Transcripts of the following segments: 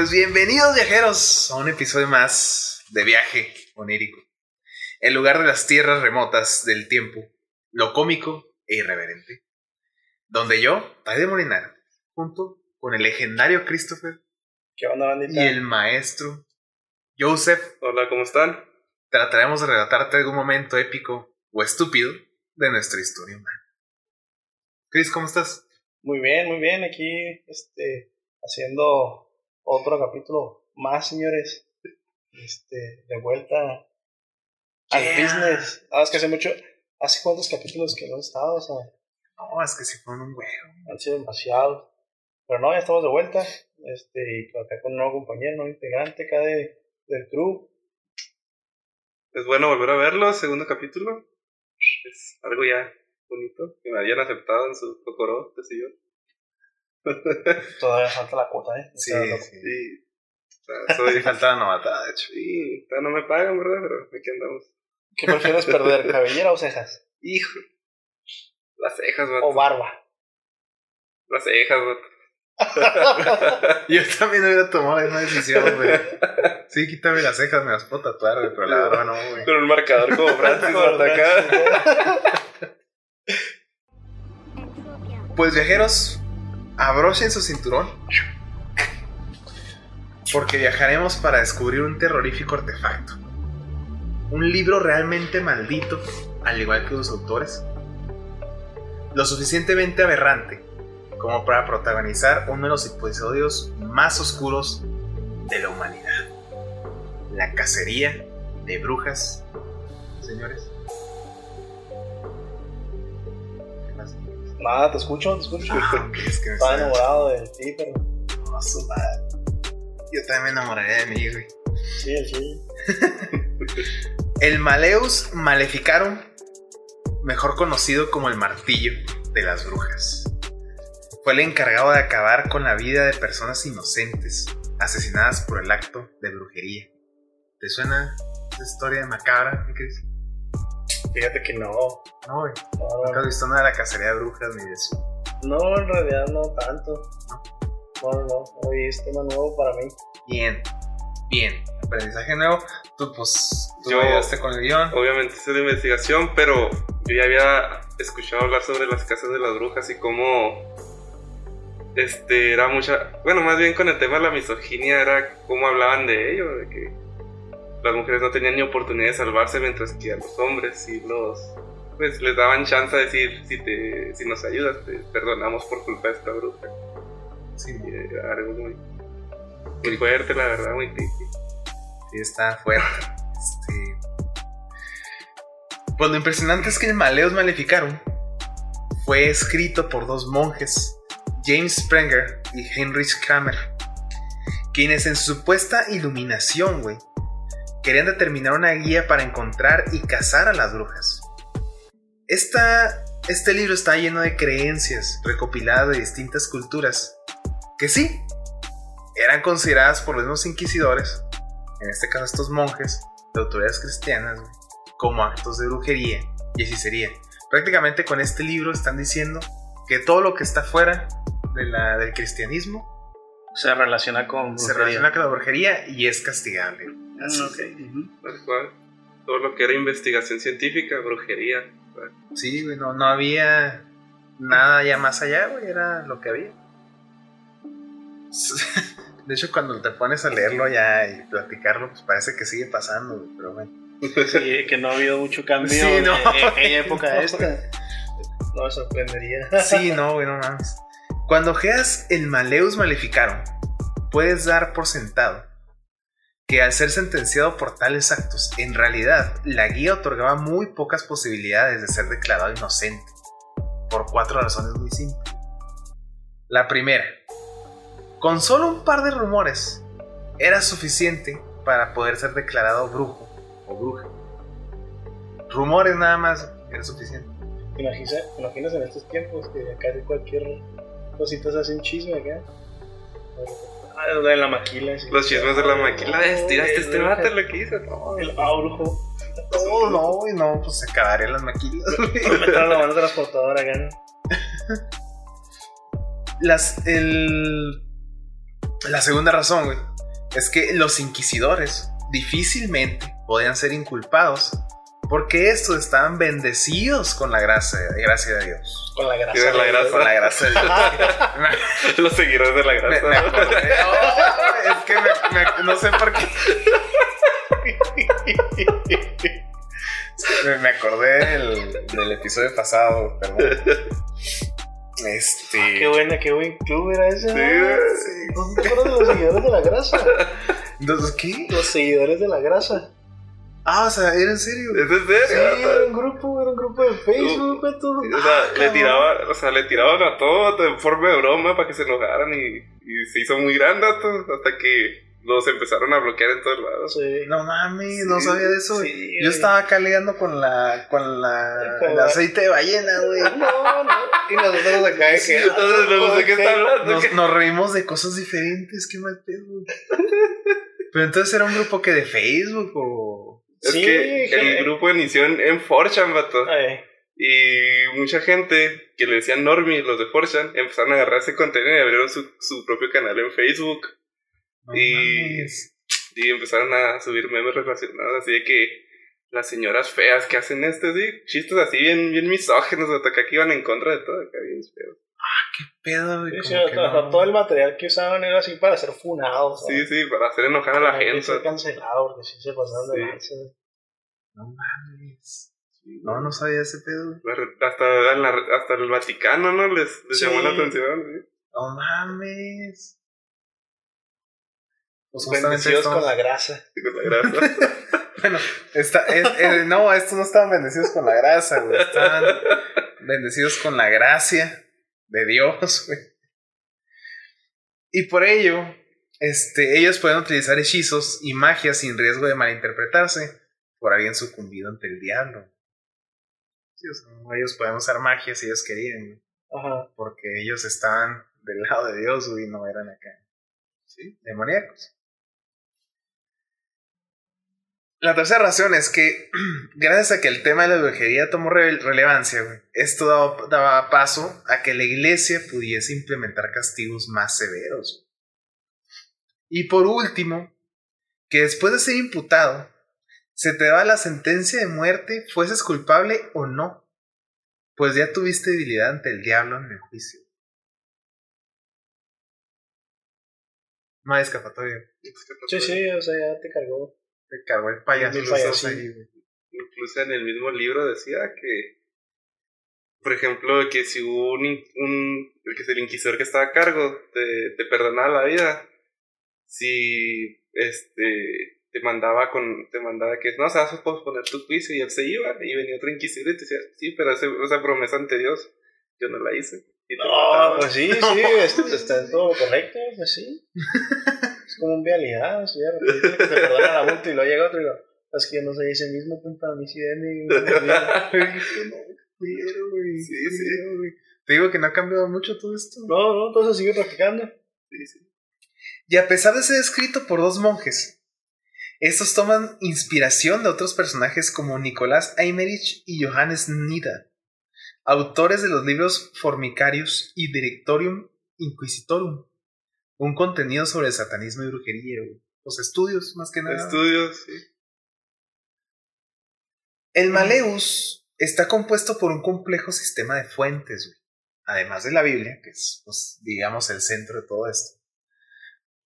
pues bienvenidos viajeros a un episodio más de viaje onírico. El lugar de las tierras remotas del tiempo, lo cómico e irreverente. Donde yo, de Molinar, junto con el legendario Christopher ¿Qué onda, bandita? y el maestro Joseph, Hola, ¿cómo están? trataremos de relatarte algún momento épico o estúpido de nuestra historia humana. Chris, ¿cómo estás? Muy bien, muy bien. Aquí, este, haciendo otro capítulo más, señores. Este, de vuelta al Yeah. business. Ah, es que hace mucho, hace cuántos capítulos que no he estado, o sea, No, es que si fueron un huevo. han sido demasiados. Pero no, ya estamos de vuelta. Este, y acá con un nuevo compañero, un nuevo integrante acá de, del crew. Es bueno volver a verlo, segundo capítulo. Es algo ya bonito, que me hayan aceptado en su Kokoro, qué sé yo. Todavía falta la cuota, ¿eh? Sí, sí. O soy... Sí, faltaba novatada, de hecho. Sí, todavía no me pagan, ¿verdad? Pero aquí andamos. ¿Qué prefieres perder, cabellera o cejas? Hijo. Las cejas, O vato. barba. Las cejas, vato. Yo también hubiera tomado esa decisión, güey. Sí, quítame las cejas, me las puedo tatuar, güey, pero la barba no, güey. Con un marcador como Francis, acá. Pues viajeros, abrochen su cinturón. Porque viajaremos para descubrir un terrorífico artefacto. Un libro realmente maldito, al igual que sus autores. Lo suficientemente aberrante como para protagonizar uno de los episodios más oscuros de la humanidad. La cacería de brujas. Señores. Nada, te escucho, te escucho. Ah, ok, es que Estaba enamorado de ti, pero No, su madre. Yo también me enamoraría de mí, güey. sí, sí. El Maleus Maleficarum, mejor conocido como el martillo de las brujas, fue el encargado de acabar con la vida de personas inocentes asesinadas por el acto de brujería. ¿Te suena esa historia macabra, mi Cris? Fíjate que no. No, güey. No, Nunca has visto nada de la cacería de brujas ni de eso. no, en realidad no tanto. No, no, no. Hoy es tema nuevo para mí. Bien, bien. Aprendizaje nuevo. Tú, pues, tú Yo- ayudaste con el guion. Obviamente hice la investigación, pero yo ya había escuchado hablar sobre las casas de las brujas y cómo este era mucha, bueno, más bien con el tema de la misoginia era cómo hablaban de ello, de que las mujeres no tenían ni oportunidad de salvarse mientras que a los hombres sí los pues les daban chance de decir si te si nos ayudas te perdonamos por culpa de esta bruja. Sí, era algo muy muy fuerte, la verdad, muy creepy. Sí, está fuerte. Este... Pues lo impresionante es que el Maleus Maleficarum fue escrito por dos monjes, James Sprenger y Heinrich Kramer, quienes en su supuesta iluminación, güey, querían determinar una guía para encontrar y cazar a las brujas. Esta, este libro está lleno de creencias recopiladas de distintas culturas que sí, eran consideradas por los mismos inquisidores en este caso estos monjes de autoridades cristianas, como actos de brujería y hechicería. Prácticamente con este libro están diciendo que todo lo que está fuera de la, del cristianismo Se relaciona con. se relaciona con la brujería y es castigable. Así. Ujú. Tal cual. Todo lo que era investigación científica, brujería. Sí, güey, no, no había nada ya más allá, güey, era lo que había. De hecho, cuando te pones a leerlo ya y platicarlo, pues parece que sigue pasando, güey, pero bueno. Sí, que no ha habido mucho cambio Sí, en, no. en aquella época esta. No me sorprendería. Sí, no, güey, no mames. Cuando ojeas el Maleus Maleficarum, puedes dar por sentado que al ser sentenciado por tales actos, en realidad la guía otorgaba muy pocas posibilidades de ser declarado inocente, por cuatro razones muy simples. La primera, con solo un par de rumores, era suficiente para poder ser declarado brujo o bruja. Rumores nada más era suficiente. ¿Te imaginas, imaginas en estos tiempos que casi cualquier cosita se hace un chisme acá? Ah, de la maquila. sí. Los chismes de la maquila. No, Eh, tiraste el este vato lo que hizo. No, El ah, brujo. No, no, güey, no, pues se acabarían las maquilas. Meter la mano transportadora acá. ¿no? Las, el, la segunda razón, güey, es que los inquisidores difícilmente podían ser inculpados porque estos estaban bendecidos con la gracia, gracia de Dios. Con la grasa. Sí, de la grasa. Con la gracia de Dios. Los seguidores de la Me- grasa. me acordé. Oh, es que me- me- no sé por qué. Me, me acordé del, del episodio pasado, perdón. Este. Qué buena, qué buen club era ese. Sí, ¿no? güey. ¿No te acuerdas de los seguidores de la grasa? Entonces, ¿qué? Los seguidores de la grasa. Ah, o sea, ¿era en serio? ¿Es en Sí, serio? era un grupo, era un grupo de Facebook, Beto. O sea, Ah, le tiraba, o sea, le tiraban a todo en forma de broma para que se enojaran y, y se hizo muy grande todo, hasta que los empezaron a bloquear en todos lados. Sí. No mames, no Sí, sabía de eso, sí, Yo estaba acá liando con la. con la. El aceite de ballena, güey. No, no. Y nosotros acá de que. Sí, entonces, no sé qué está hablando. Nos, nos reímos de cosas diferentes, qué mal pedo. Pero entonces era un grupo que de Facebook o. Es Sí, que el grupo inició en, en 4chan, vato. Ay, Y mucha gente que le decían Normie, los de 4chan, empezaron a agarrar ese contenido y abrieron su, su propio canal en Facebook. Y- mames. Y empezaron a subir memes relacionados, así de que las señoras feas que hacen este, sí, chistes así bien, bien misógenos, hasta que aquí iban en contra de todo, acá bien feos. ¿Qué pedo, sí, Como sí, que hasta- hasta no. todo el material que usaban era así para ser funados. Sí, sí, para hacer enojar a la gente. ser cancelado, porque sí se pasaron de lanza. No mames. No, no sabía ese pedo. Hasta, la- hasta el Vaticano, ¿no? Les, les Sí. llamó la atención. ¿sí? No mames. Pues Bendecidos con la grasa. Con la grasa. Bueno, está, es- es- no, estos no estaban bendecidos con la grasa, güey. Estaban bendecidos con la gracia de Dios, güey. Y por ello, este, ellos pueden utilizar hechizos y magia sin riesgo de malinterpretarse por alguien sucumbido ante el diablo. Sí, o sea, ellos pueden usar magia si ellos querían, Ajá. porque ellos estaban del lado de Dios, y no eran acá. ¿Sí? Demoníacos. La tercera razón es que, gracias a que el tema de la brujería tomó re- relevancia, esto daba, daba paso a que la iglesia pudiese implementar castigos más severos. Y por último, que después de ser imputado, se te daba la sentencia de muerte, fueses culpable o no, pues ya tuviste debilidad ante el diablo en el juicio. No hay escapatoria. Sí, sí, o sea, ya te cargó. Te cargó el payaso. Güey. Incluso en el mismo libro decía que, por ejemplo, que si hubo un, un que el inquisidor que estaba a cargo, te, te perdonaba la vida. Si este te mandaba con, te mandaba que no, o sea, vas a posponer tu juicio y él se iba, y venía otro inquisidor y te decía, sí, pero ese- esa promesa ante Dios, yo no la hice. Y te No, mataba. pues sí, sí, es- está en todo correcto, pues sí. Así de repente que te perdona la multa y luego llega otro y lo, es que yo no soy ese mismo punta, sí denme. No, güey. Sí, sí. Te digo que no ha cambiado mucho todo esto. No, no, entonces sigue practicando. Sí, sí. Y a pesar de ser escrito por dos monjes, estos toman inspiración de otros personajes como Nicolás Eimerich y Johannes Nida, autores de los libros Formicarius y Directorium Inquisitorum, un contenido sobre el satanismo y brujería, güey. Los estudios, más que nada. Estudios, sí. El Maleus está compuesto por un complejo sistema de fuentes, güey. además de la Biblia, que es, pues, digamos, el centro de todo esto.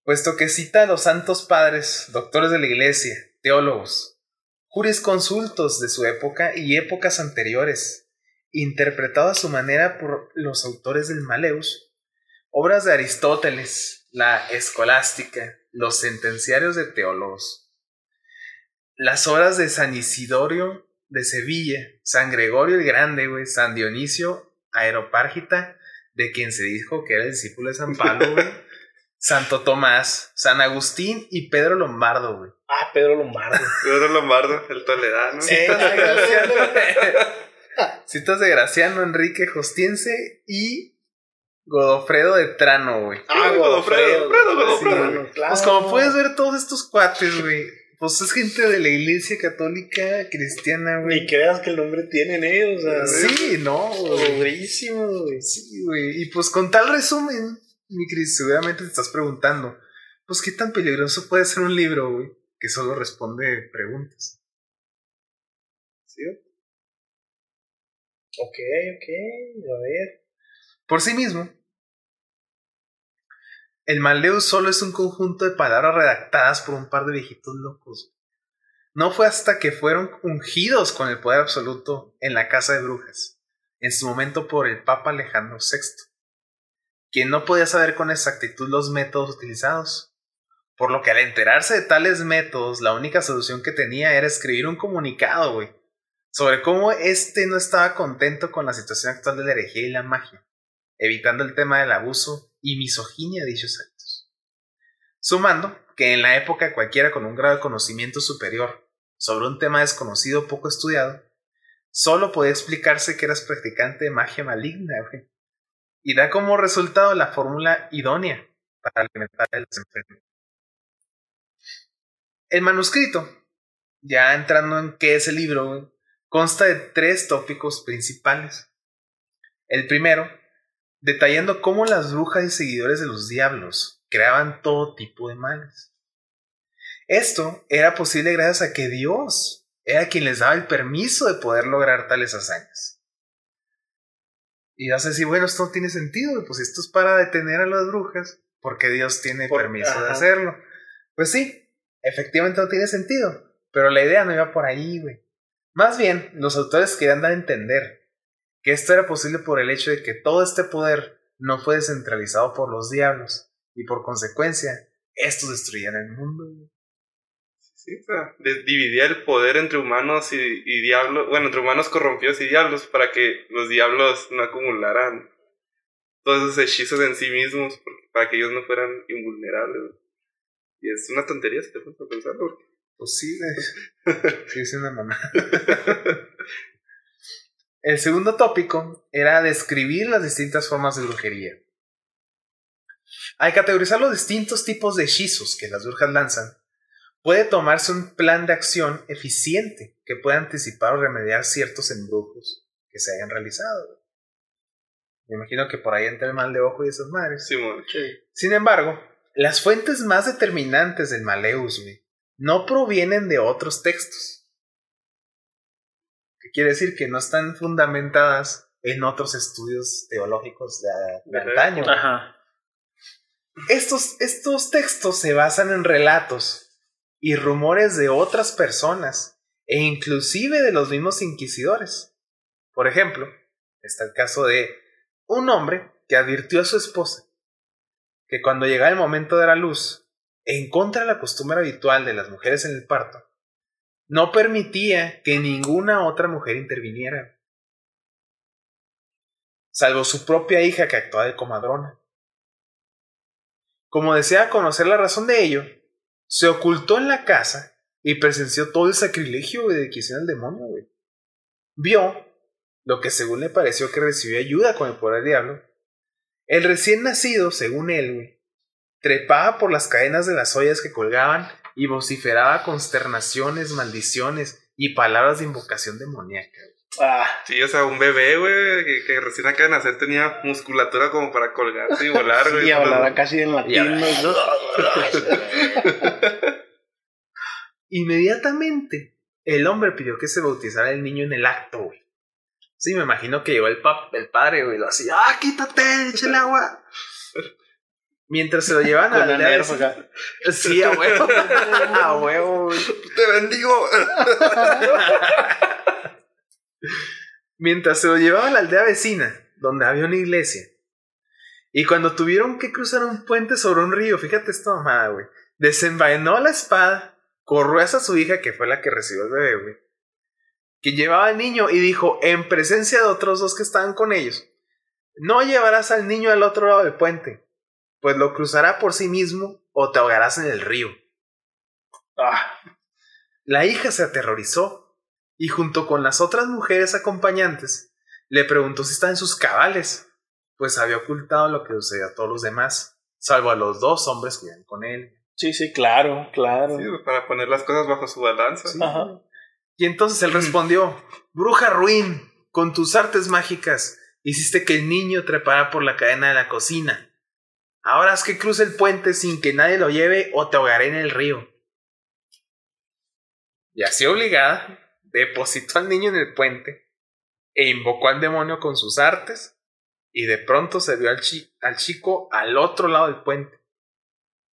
Puesto que cita a los santos padres, doctores de la iglesia, teólogos, jurisconsultos de su época y épocas anteriores, interpretado a su manera por los autores del Maleus, obras de Aristóteles, la escolástica, los sentenciarios de teólogos, las obras de San Isidorio de Sevilla, San Gregorio el Grande, güey, San Dionisio Aeropárgita, de quien se dijo que era el discípulo de San Pablo, güey, Santo Tomás, San Agustín y Pedro Lombardo, güey. Ah, Pedro Lombardo. Pedro Lombardo, el toledano. Citas de Graciano, citas de Graciano Enrique Jostiense y Godofredo de Trano, güey. Ah, Godofredo, Godofredo. Godofredo, Godofredo. claro. Pues como puedes ver todos estos cuates, güey, Pues es gente de la iglesia católica cristiana, güey. Ni creas que el nombre tienen ellos, o sea, Sí, no, güey. pobrísimo, güey. Sí, güey. Y pues con tal resumen, mi Cris, seguramente te estás preguntando, pues qué tan peligroso puede ser un libro, güey, que solo responde preguntas. ¿Sí? Ok, ok, a ver. Por sí mismo, el Maleus solo es un conjunto de palabras redactadas por un par de viejitos locos. No fue hasta que fueron ungidos con el poder absoluto en la casa de brujas, en su momento por el Papa Alejandro VI, quien no podía saber con exactitud los métodos utilizados, por lo que al enterarse de tales métodos, la única solución que tenía era escribir un comunicado, güey, sobre cómo éste no estaba contento con la situación actual de la herejía y la magia, evitando el tema del abuso y misoginia de dichos actos. Sumando que en la época cualquiera con un grado de conocimiento superior sobre un tema desconocido o poco estudiado, solo podía explicarse que eras practicante de magia maligna. Y da como resultado la fórmula idónea para alimentar el desenfreno. El manuscrito, ya entrando en qué es el libro, consta de tres tópicos principales. El primero, detallando cómo las brujas y seguidores de los diablos creaban todo tipo de males. Esto era posible gracias a que Dios era quien les daba el permiso de poder lograr tales hazañas. Y vas a decir, bueno, esto no tiene sentido, pues esto es para detener a las brujas, porque Dios tiene permiso de hacerlo. Pues sí, efectivamente no tiene sentido, pero la idea no iba por ahí, güey. Más bien, los autores querían dar a entender que esto era posible por el hecho de que todo este poder no fue descentralizado por los diablos, y por consecuencia, estos destruían el mundo. Sí, o sea, dividía el poder entre humanos y, y diablos, bueno, entre humanos corrompidos y diablos, para que los diablos no acumularan todos esos hechizos en sí mismos, para que ellos no fueran invulnerables. Y es una tontería si te pones a pensarlo, porque Pues sí, sí, es una mamá. El segundo tópico era describir las distintas formas de brujería. Al categorizar los distintos tipos de hechizos que las brujas lanzan, puede tomarse un plan de acción eficiente que pueda anticipar o remediar ciertos embrujos que se hayan realizado. Me imagino que por ahí entra el mal de ojo y esas madres. Sin embargo, las fuentes más determinantes del Maleus no provienen de otros textos. Que quiere decir que no están fundamentadas en otros estudios teológicos de, de antaño. Ajá. Estos, estos textos se basan en relatos y rumores de otras personas e inclusive de los mismos inquisidores. Por ejemplo, está el caso de un hombre que advirtió a su esposa que cuando llegaba el momento de la luz, en contra de la costumbre habitual de las mujeres en el parto, no permitía que ninguna otra mujer interviniera, salvo su propia hija que actuaba de comadrona. Como deseaba conocer la razón de ello, se ocultó en la casa y presenció todo el sacrilegio de que hiciera el demonio. Vio lo que según le pareció que recibió ayuda con el poder del diablo. El recién nacido, según él, trepaba por las cadenas de las ollas que colgaban y vociferaba consternaciones, maldiciones y palabras de invocación demoníaca. Ah, Sí, o sea, un bebé, güey, que, que recién acaba de nacer tenía musculatura como para colgarse y volar, güey. y hablaba casi en latín. Y ¿no? Inmediatamente, el hombre pidió que se bautizara el niño en el acto, güey. Sí, me imagino que llegó el, pap el padre, güey, y lo hacía, ¡ah, quítate, echa el agua! Mientras se lo llevan a la nerf acá. Sí, a huevo. a huevo. ¡Te bendigo! Mientras se lo llevaba a la aldea vecina, donde había una iglesia. Y cuando tuvieron que cruzar un puente sobre un río, fíjate esta mamada, güey. Desenvainó la espada, corrió hacia su hija, que fue la que recibió el bebé, güey. Que llevaba al niño y dijo, en presencia de otros dos que estaban con ellos, no llevarás al niño al otro lado del puente, pues lo cruzará por sí mismo o te ahogarás en el río. Ah, La hija se aterrorizó y junto con las otras mujeres acompañantes le preguntó si estaba en sus cabales, pues había ocultado lo que sucedió a todos los demás, salvo a los dos hombres que iban con él. Sí, sí, claro, claro. Sí, para poner las cosas bajo su balanza. Ajá. Y entonces él respondió, bruja ruin, con tus artes mágicas hiciste que el niño trepara por la cadena de la cocina. Ahora haz que cruce el puente sin que nadie lo lleve o te ahogaré en el río. Y así obligada, depositó al niño en el puente e invocó al demonio con sus artes y de pronto se vio al, chico al otro lado del puente.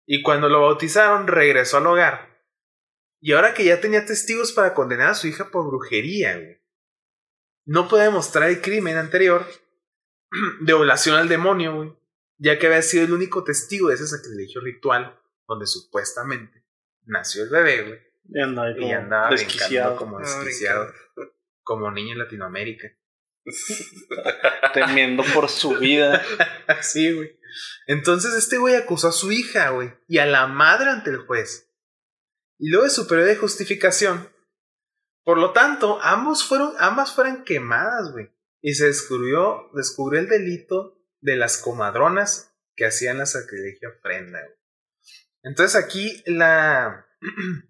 Y cuando lo bautizaron regresó al hogar. Y ahora que ya tenía testigos para condenar a su hija por brujería, no puede demostrar el crimen anterior de oblación al demonio, güey, ya que había sido el único testigo de ese sacrilegio ritual donde supuestamente nació el bebé, güey. Y andaba, y andaba desquiciado. como Ah, desquiciado, como niño en Latinoamérica. Temiendo por su vida. Así, güey. Entonces este güey acusó a su hija, güey, y a la madre ante el juez. Y luego de su periodo de justificación. Por lo tanto, ambos fueron, ambas fueron quemadas, güey. Y se descubrió, descubrió el delito de las comadronas que hacían la sacrilegio ofrenda, güey. Entonces aquí la...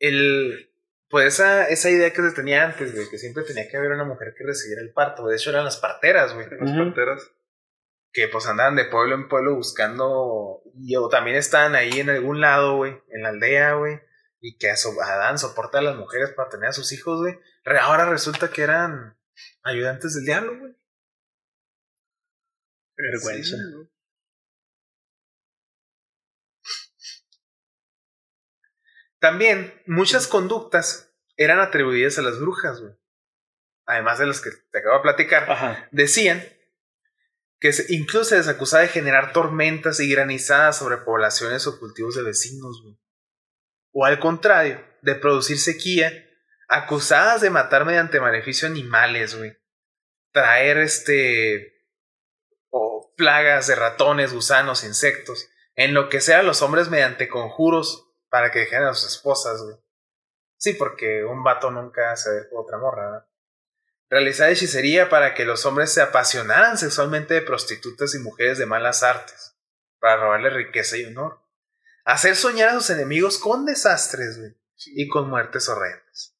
el... Pues esa, esa idea que se tenía antes, güey, que siempre tenía que haber una mujer que recibiera el parto. De hecho, eran las parteras, güey Las parteras. que pues andaban de pueblo en pueblo buscando, y o también estaban ahí en algún lado, güey, en la aldea, güey, y que a so- a dan soporte a las mujeres para tener a sus hijos, güey. Ahora resulta que eran ayudantes del diablo, güey. Vergüenza. Sí. También muchas conductas eran atribuidas a las brujas, güey. Además de las que te acabo de platicar Ajá. decían que se- incluso se les acusaba de generar tormentas y granizadas sobre poblaciones o cultivos de vecinos, güey. O al contrario, de producir sequía, acusadas de matar mediante maleficio animales, güey. Traer este. Plagas de ratones, gusanos, insectos. Enloquecer a los hombres mediante conjuros para que dejen a sus esposas, güey. Sí, porque un vato nunca se ve por otra morra, ¿verdad? realizar hechicería para que los hombres se apasionaran sexualmente de prostitutas y mujeres de malas artes, para robarle riqueza y honor, hacer soñar a sus enemigos con desastres, güey, y con muertes horrendas.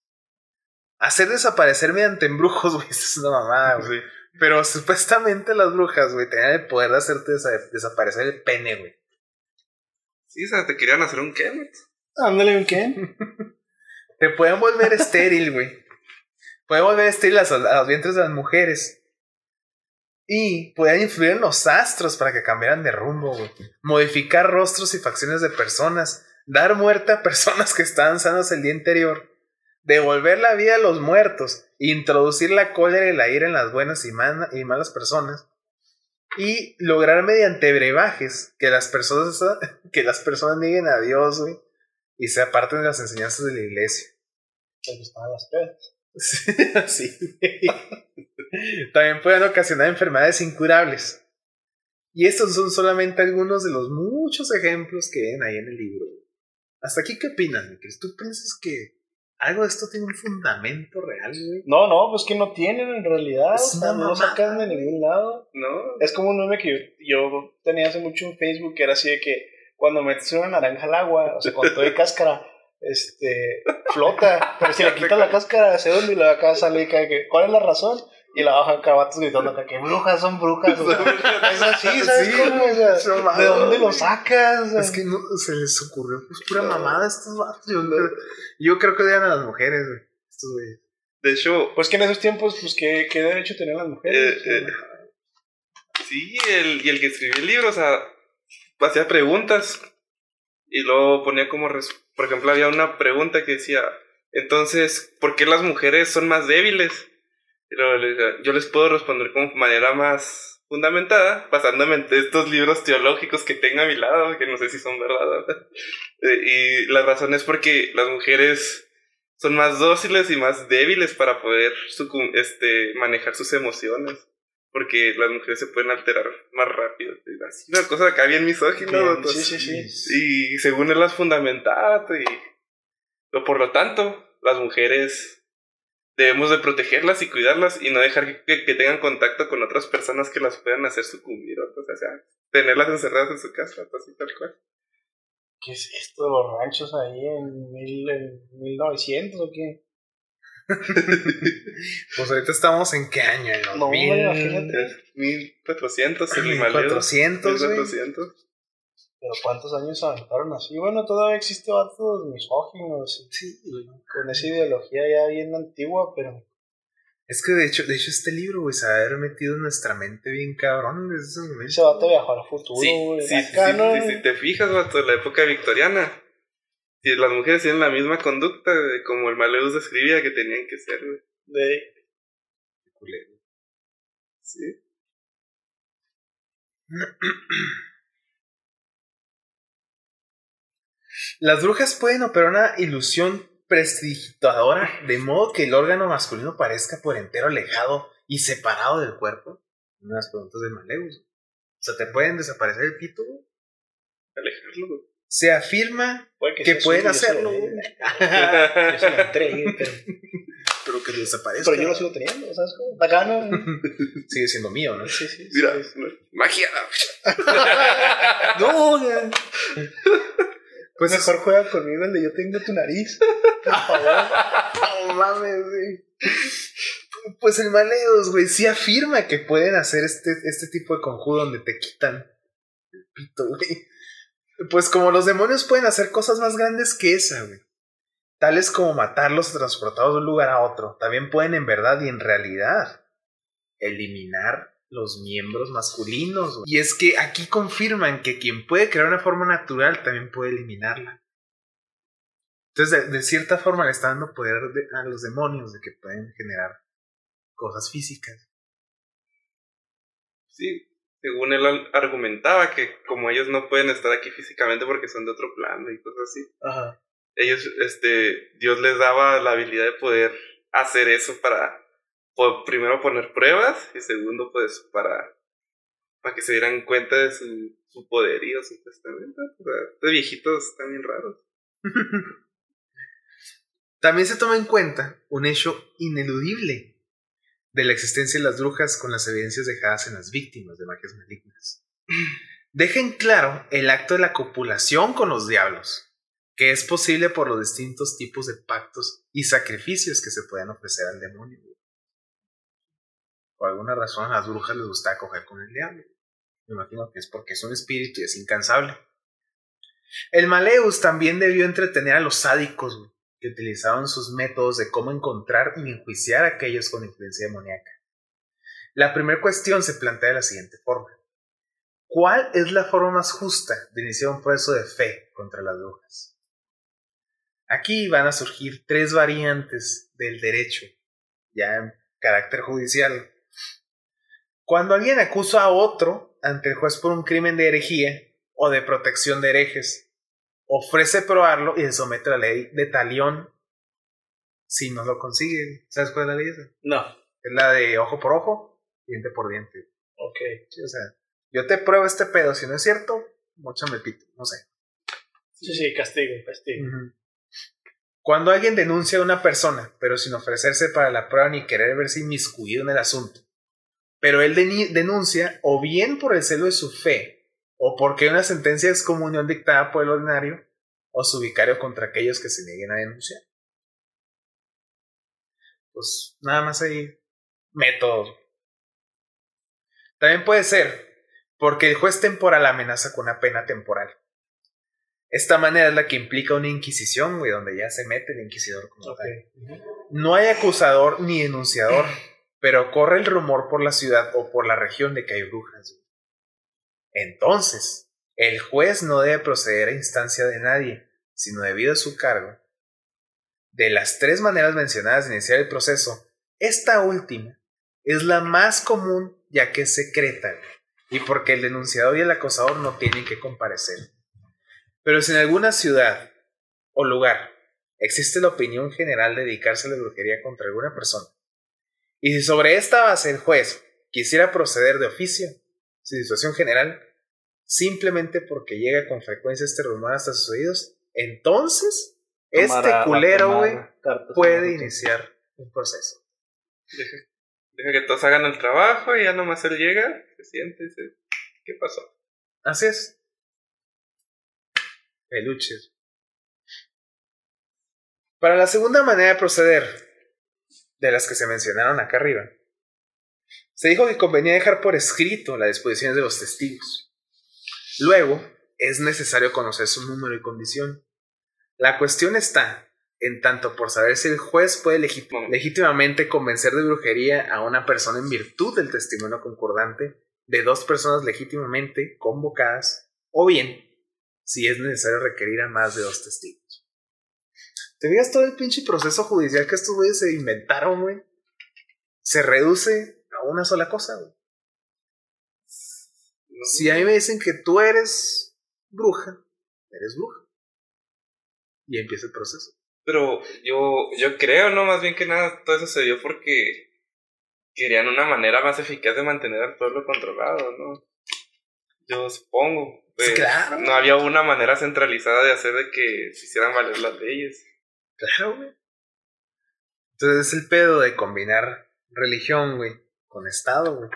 Hacer desaparecer mediante embrujos, güey, esto es una mamada, güey. Pero supuestamente las brujas, güey, tenían el poder de hacerte desa- desaparecer el pene, güey. Sí, o sea, te querían hacer un Kemet. Ándale, ¿un qué? Te pueden volver estéril, güey. Pueden volver estéril a, los- a los vientres de las mujeres. Y pueden influir en los astros para que cambiaran de rumbo, güey. Modificar rostros y facciones de personas. Dar muerte a personas que estaban sanas el día anterior. Devolver la vida a los muertos. Introducir la cólera y la ira en las buenas y, malas personas. Y lograr mediante brebajes que las personas, que las personas nieguen a Dios, güey. Y se aparten de las enseñanzas de la iglesia. Les gustaban las pedas. Sí. También pueden ocasionar enfermedades incurables. Y estos son solamente algunos de los muchos ejemplos que ven ahí en el libro. ¿Hasta aquí qué opinas, Mikkel? ¿Tú piensas que algo de esto tiene un fundamento real, güey? No, no, pues que no tienen en realidad. Es o sea, no lo sacan de ningún lado. ¿No? Es como un meme que yo, yo tenía hace mucho en Facebook que era así de que cuando metes una naranja al agua, o sea, con todo de cáscara, este, flota. Pero si le quitas la cáscara, se hunde y la acá sale y cae que, ¿cuál es la razón? Y la bajan carabatos gritando acá que brujas son brujas. O sea, es así, ¿sabes Sí, cómo? O sea. ¿De dónde lo sacas? O sea, Es que no, se les ocurrió pues pura mamada a estos vatos. Yo, yo creo que odian a las mujeres, güey. Estos güeyes. De hecho, Pues que en esos tiempos, pues, ¿qué, qué derecho tenían las mujeres? Eh, eh, sí, el, y el que escribió el libro, o sea, hacía preguntas y luego ponía como, por ejemplo, había una pregunta que decía, entonces, ¿por qué las mujeres son más débiles? Y luego le yo les puedo responder como manera más fundamentada, basándome en estos libros teológicos que tengo a mi lado, que no sé si son verdad. Eh, y la razón es porque las mujeres son más dóciles y más débiles para poder este, manejar sus emociones. Porque las mujeres se pueden alterar más rápido. Así, una cosa acá bien misógina. Bien, sí, sí, sí. Y según él las fundamentaba. Y, por lo tanto, las mujeres debemos de protegerlas y cuidarlas y no dejar que, que tengan contacto con otras personas que las puedan hacer sucumbir. O sea, tenerlas encerradas en su casa, así tal cual. ¿Qué es esto de los ranchos ahí en, mil, en 1900 o qué? Pues ahorita estamos en qué año? En los No, mil- imagínate. 1400 el Himalaya. 1400, güey. 1400. Pero ¿cuántos años se aventaron así? Bueno, todavía existe vatos misóginos Sí, güey. con esa ideología ya bien antigua, pero Es que de hecho, de hecho este libro, güey, se va a haber metido en nuestra mente bien cabrón desde ese vato viajó al futuro, Sí, güey. sí, sí, Acá, sí, ¿no? sí, si te fijas, vato, en la época victoriana, si las mujeres tienen la misma conducta de como el Maleus describía que tenían que ser, güey. De- Culero. Sí. Las brujas pueden operar una ilusión prestidigitadora de modo que el órgano masculino parezca por entero alejado y separado del cuerpo. Unas preguntas de Maleus. O sea, ¿te pueden desaparecer el pito? Alejarlo, güey. Se afirma puede que sea pueden suyo, yo se lo hacerlo. Yo se lo entregué, pero, Pero que desaparezca. pero yo lo sigo teniendo, ¿sabes cómo? Acá, ¿no? Sigue siendo mío, ¿no? Sí, sí. Mira, sí. magia. no, güey. Pues mejor juega conmigo el de yo tengo tu nariz. Por favor. No mames, güey. Pues el Maleus, güey, sí afirma que pueden hacer este, este tipo de conjuro donde te quitan el pito, güey. Pues como los demonios pueden hacer cosas más grandes que esa, güey. Tales como matarlos o transportarlos de un lugar a otro. También pueden en verdad y en realidad eliminar los miembros masculinos. Y es que aquí confirman que quien puede crear una forma natural también puede eliminarla. Entonces, de, de cierta forma le está dando poder de- a los demonios de que pueden generar cosas físicas. Sí, según él argumentaba que como ellos no pueden estar aquí físicamente porque son de otro plano y cosas así, Ajá. ellos, este, Dios les daba la habilidad de poder hacer eso para, po- primero poner pruebas y segundo, pues, para, para que se dieran cuenta de su, su poderío, su testamento. O sea, estos viejitos están bien raros. También se toma en cuenta un hecho ineludible de la existencia de las brujas con las evidencias dejadas en las víctimas de magias malignas. Dejen claro el acto de la copulación con los diablos, que es posible por los distintos tipos de pactos y sacrificios que se pueden ofrecer al demonio. Por alguna razón a las brujas les gusta coger con el diablo. Me imagino que es porque es un espíritu y es incansable. El Maleus también debió entretener a los sádicos, que utilizaban sus métodos de cómo encontrar y enjuiciar a aquellos con influencia demoníaca. La primera cuestión se plantea de la siguiente forma. ¿Cuál es la forma más justa de iniciar un proceso de fe contra las brujas? Aquí van a surgir tres variantes del derecho, ya en carácter judicial. Cuando alguien acusa a otro ante el juez por un crimen de herejía o de protección de herejes, ofrece probarlo y se somete a la ley de talión si no lo consigue. ¿Sabes cuál es la ley esa? No. Es la de ojo por ojo, diente por diente. Ok. Sí, o sea, yo te pruebo este pedo, si no es cierto, mochame el pito, no sé. Sí, sí, castigo, castigo. Cuando alguien denuncia a una persona, pero sin ofrecerse para la prueba ni querer verse inmiscuido en el asunto, pero él denuncia o bien por el celo de su fe, o porque una sentencia de excomunión dictada por el ordinario, o su vicario contra aquellos que se nieguen a denunciar. Pues nada más hay métodos. También puede ser porque el juez temporal amenaza con una pena temporal. Esta manera es la que implica una inquisición, güey, donde ya se mete el inquisidor como tal. No hay acusador ni denunciador, pero corre el rumor por la ciudad o por la región de que hay brujas. Entonces, el juez no debe proceder a instancia de nadie, sino debido a su cargo. De las tres maneras mencionadas de iniciar el proceso, esta última es la más común ya que es secreta y porque el denunciador y el acosador no tienen que comparecer. Pero si en alguna ciudad o lugar existe la opinión general de dedicarse a la brujería contra alguna persona, y si sobre esta base el juez quisiera proceder de oficio, su situación general, simplemente porque llega con frecuencia este rumor hasta sus oídos, entonces este culero, güey, puede iniciar un proceso. Deja, deja que todos hagan el trabajo y ya nomás él llega, se siente y dice, ¿qué pasó? Así es. Peluches. Para la segunda manera de proceder, de las que se mencionaron acá arriba, se dijo que convenía dejar por escrito las disposiciones de los testigos. Luego, es necesario conocer su número y condición. La cuestión está en tanto por saber si el juez puede legítimamente convencer de brujería a una persona en virtud del testimonio concordante de dos personas legítimamente convocadas, o bien si es necesario requerir a más de dos testigos. ¿Te veías todo el pinche proceso judicial que estos güeyes se inventaron, güey? Se reduce a una sola cosa, güey. Si a mí me dicen que tú eres bruja, eres bruja. Y empieza el proceso. Pero yo, yo creo, ¿no? Más bien que nada, todo eso se dio porque querían una manera más eficaz de mantener al pueblo controlado, ¿no? Yo supongo. Pues, claro. No había una manera centralizada de hacer de que se hicieran valer las leyes. Claro, güey. Entonces es el pedo de combinar religión, güey, con Estado, güey.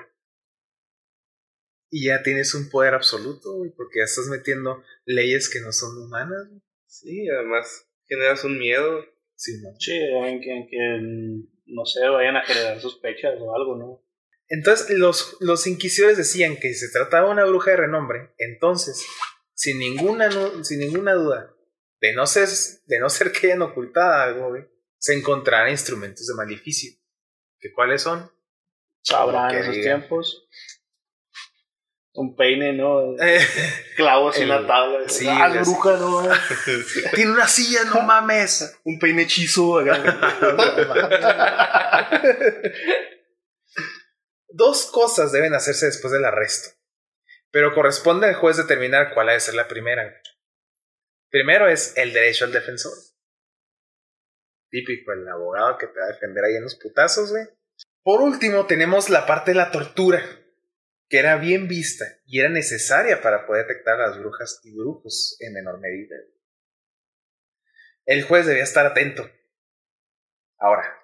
Y ya tienes un poder absoluto, güey, porque ya estás metiendo leyes que no son humanas, güey. Sí, además generas un miedo. Sí, ¿no? Sí, en que, en que, no sé, vayan a generar sospechas o algo, ¿no? Entonces, los, los inquisidores decían que si se trataba de una bruja de renombre, entonces, sin ninguna, sin ninguna duda, de no ser, de no ser que hayan ocultado algo, se encontrarán instrumentos de maleficio. ¿Que cuáles son? Sabrán en esos tiempos. Un peine, ¿no? Clavos en la tabla. Sí, ah, bruja, ¿no? Tiene una silla, no mames. Un peine hechizo. Dos cosas deben hacerse después del arresto. Pero corresponde al juez determinar cuál ha de ser la primera. Primero es el derecho al defensor. Típico, el abogado que te va a defender ahí en los putazos, güey. Por último, tenemos la parte de la tortura, que era bien vista y era necesaria para poder detectar a las brujas y brujos en menor medida. El juez debía estar atento. Ahora,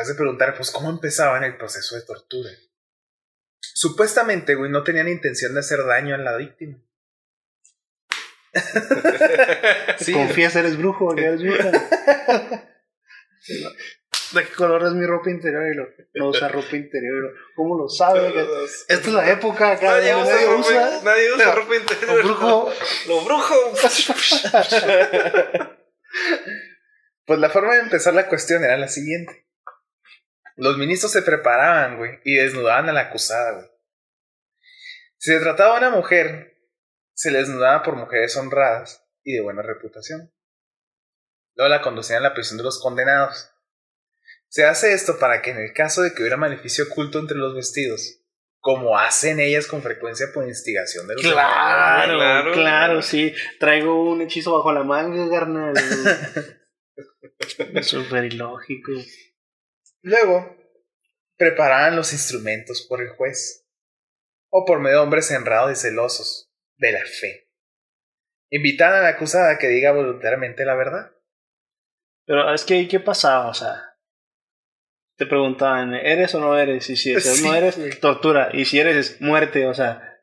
has de preguntar, pues, ¿cómo empezaba en el proceso de tortura? Supuestamente, güey, no tenían intención de hacer daño a la víctima. Sí. Confías, eres brujo, eres bruja. ¿De qué color es mi ropa interior? Y lo, no usa ropa interior. ¿Cómo lo sabe? Esta es la época acá. Nadie, usa, nadie usa, ropa interior. Lo brujo. Lo brujo. pues la forma de empezar la cuestión era la siguiente. Los ministros se preparaban, güey, y desnudaban a la acusada, güey. Si se trataba de una mujer, se les desnudaba por mujeres honradas y de buena reputación. Luego la conducían a la prisión de los condenados. Se hace esto para que en el caso de que hubiera maleficio oculto entre los vestidos, como hacen ellas con frecuencia por instigación de los Claro, claro, claro, sí. Traigo un hechizo bajo la manga, carnal. Súper ilógico. Luego, preparaban los instrumentos por el juez, o por medio de hombres enrados y celosos de la fe. Invitaban a la acusada a que diga voluntariamente la verdad. Pero es que, ¿qué pasaba? O sea, te preguntaban, ¿eres o no eres? Y si no eres, tortura. Y si eres, es muerte. O sea,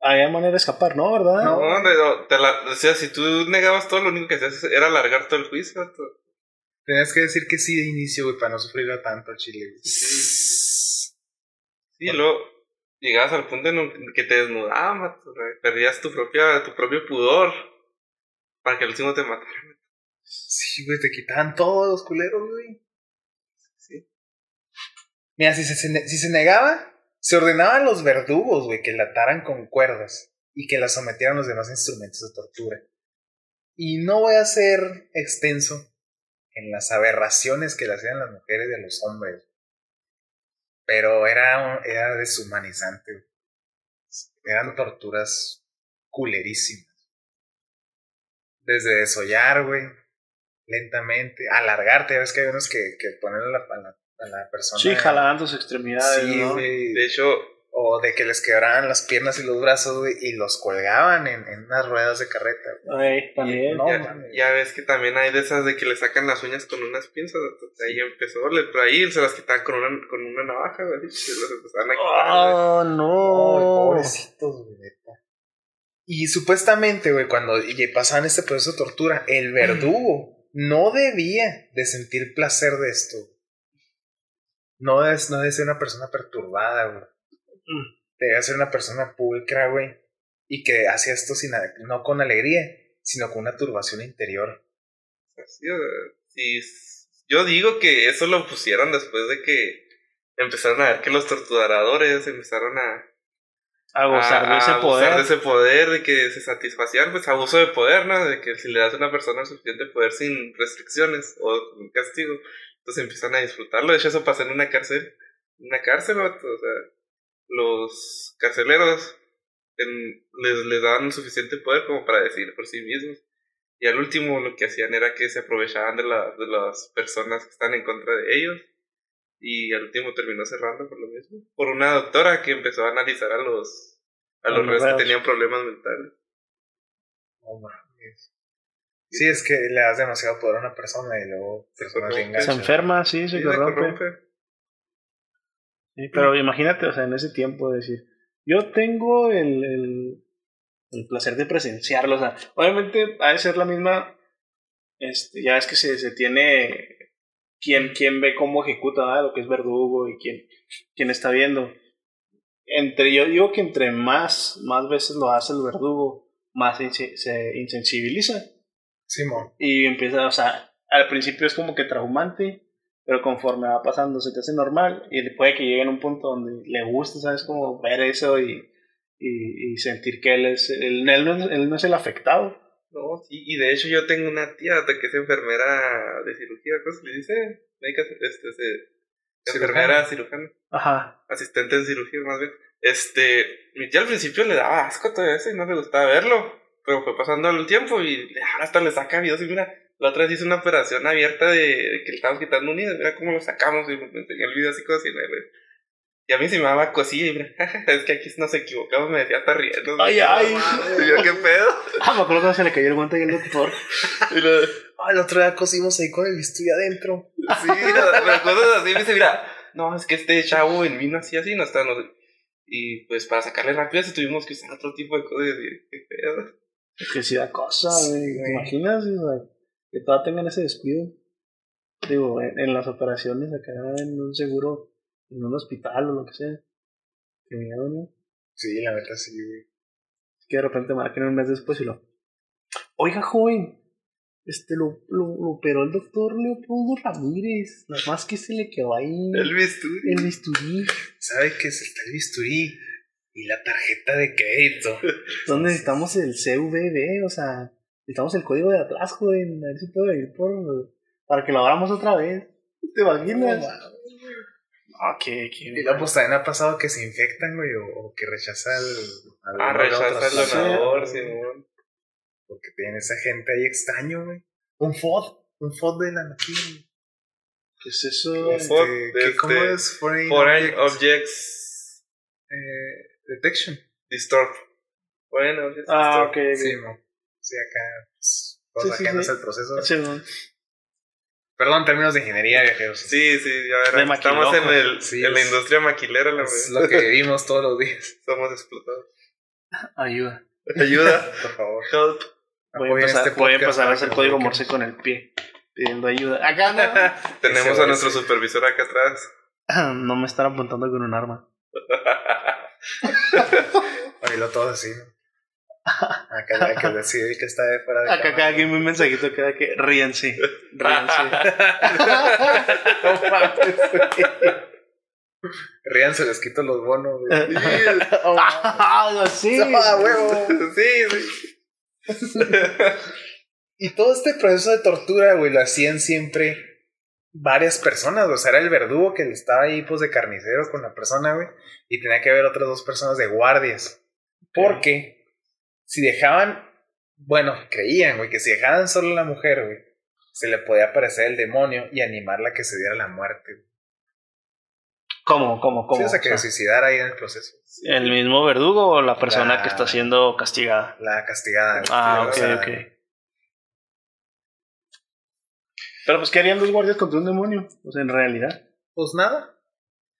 había manera de escapar, ¿no? ¿Verdad? No, no te la, o sea, si tú negabas todo, lo único que hacías era alargar todo el juicio. Tenías que decir que sí de inicio, güey, para no sufrir tanto chile. Sí. Sí, luego llegabas al punto en que te desnudabas, perdías tu, propia, tu propio pudor para que el último te matara. Sí, güey, te quitaban todos los culeros, güey. Sí. Mira, si se, si se negaba, se ordenaban los verdugos, güey, que la ataran con cuerdas y que la sometieran a los demás instrumentos de tortura. Y no voy a ser extenso, en las aberraciones que le hacían las mujeres de los hombres. Pero era, era deshumanizante. Eran torturas culerísimas. Desde desollar, güey, lentamente, alargarte, ves que hay unos que, que ponen a la, a la, persona. Sí, jalando sus extremidades. Sí, güey. De hecho, o de que les quebraban las piernas y los brazos, güey, y los colgaban en, en unas ruedas de carreta. Ay, también. No, ya, ves que también hay de esas de que le sacan las uñas con unas pinzas. Ahí empezó, pero ahí se las quitaban con una, con una navaja, güey. Se las empezaban a quitar. Oh, no. pobrecitos, güey, Y supuestamente, güey, cuando y pasaban este proceso de tortura, el verdugo no debía de sentir placer de esto. No es, no debe ser una persona perturbada, güey. Debe ser una persona pulcra, güey. Y que hacía esto sin, no con alegría, sino con una turbación interior. Sí, s- yo digo que eso lo pusieron después de que empezaron a ver que los torturadores empezaron a, A gozar de a- ese a poder. abusar de ese poder, de que se satisfacían, pues abuso de poder, ¿no? De que si le das a una persona suficiente poder sin restricciones o un castigo, entonces empiezan a disfrutarlo. De hecho, eso pasa en una cárcel. En una cárcel, o sea, los carceleros en- les, les daban suficiente poder como para decidir por sí mismos. Y al último lo que hacían era que se aprovechaban de, la- de las personas que están en contra de ellos. Y al último terminó cerrando por lo mismo. Por una doctora que empezó a analizar a los, a los reos que tenían problemas mentales. Mames. Sí, es que le das demasiado poder a una persona y luego personas corrompe. bien Se enferma, sí, se Sí, se corrompe. Sí, pero imagínate, o sea, en ese tiempo decir, yo tengo el, el, el placer de presenciarlo, o sea, obviamente ha de ser la misma, este, ya es que se, se tiene quien, quien ve cómo ejecuta ¿verdad? lo que es verdugo y quien, quien está viendo. Entre, yo digo que entre más, más veces lo hace el verdugo, más se insensibiliza Simón. y empieza, o sea, al principio es como que traumante, pero conforme va pasando se te hace normal y puede que llegue en un punto donde le guste, ¿sabes? Como ver eso y, y, y sentir que él es, él, él no, es- él no es el afectado. No, sí, y de hecho yo tengo una tía que es enfermera de cirugía, ¿cómo se le dice? Médica, este, enfermera cirujana, Ajá. asistente en cirugía más bien. Este, mi tía al principio le daba asco todo eso y no le gustaba verlo, pero fue pasando el tiempo y ahora hasta le saca videos y mira, la otra vez hizo una operación abierta de, de que le estábamos quitando un nido, mira cómo lo sacamos y me enseñó el video así como si no, güey. Y a mí se me daba cosilla y mira, es que aquí nos equivocamos, me decía hasta riendo. Ay, ay. Y yo, ¿qué pedo? Ah, me acuerdo cuando se le cayó el guante y el doctor. Y lo- Ah, el otro día cosimos ahí con el bisturí adentro. Sí, pero cosas así, me dice, mira, no, es que este chavo en vino así, así, no está, no sé. Y pues para sacarle rápido eso tuvimos que usar otro tipo de cosas y decir, qué pedo. Es que sí da cosa, güey. ¿Te güey. imaginas? O sea, que todavía tengan ese descuido. Digo, en, en las operaciones acá en un seguro, en un hospital o lo que sea. Que miedo, ¿no? Sí, la neta sí, güey. que de repente marquen un mes después y lo. Oiga, joven, este lo, lo, lo operó el doctor Leopoldo Ramírez. Nada más que se le quedó ahí El bisturí. el bisturí. ¿Sabe que se está el bisturí? Y la tarjeta de crédito. Entonces necesitamos el CVB, o sea, necesitamos el código de atrás, joven. A ver si puedo ir por. para que lo abramos otra vez. ¿Te imaginas? Ah, que, Y luego pues también ha pasado que se infectan, güey, o, o que rechaza el... al Ah, rechaza el donador, güey, Simón. Porque tiene esa gente ahí extraño, güey. Un FOD, un FOD de la máquina. ¿Qué es eso? Este, FOD, ¿qué- este, ¿Cómo es? Foreign, Foreign Object, Objects eh, Detection. Distort. Foreign Objects Ah, Distort. ok. Sí. Sí, acá. Pues, Sí, sí, sí. el proceso. Sí, ¿no? Perdón, términos de ingeniería, viajeros. Sí, sí, ya verán. De Estamos en, el, Sí, en la es- industria maquilera, la Es verdad. lo que vivimos todos los días. Somos explotados. Ayuda. Ayuda. Por favor. Help. Voy a empezar, este voy a empezar hacer código morse con el pie. Pidiendo ayuda. Acá no. Tenemos a nuestro supervisor acá atrás. No me están apuntando con un arma. Oílo todo así, ¿no? Acá que decidir que está de fuera de Acá cámara. cada quien un mensajito queda que ríense. Ríense. No mames. Ríanse, les quito los bonos, güey. Ah, sí. ¡Ah, huevo! sí, sí. Y todo este proceso de tortura, güey, lo hacían siempre varias personas. O sea, era el verdugo que estaba ahí, pues, de carnicero con la persona, güey. Y tenía que haber otras dos personas de guardias. Porque si dejaban, bueno, creían, güey, que si dejaban solo a la mujer, güey, se le podía aparecer el demonio y animarla a que se diera la muerte. güey. ¿Cómo, cómo, cómo? Sí, o sea, que O sea, se suicidara ahí en el proceso. ¿El mismo verdugo o la persona La- que está siendo castigada? La castigada. güey. Ah, O ok, sea, ok. Pero pues, ¿qué harían los guardias contra un demonio? O sea, en realidad. Pues nada.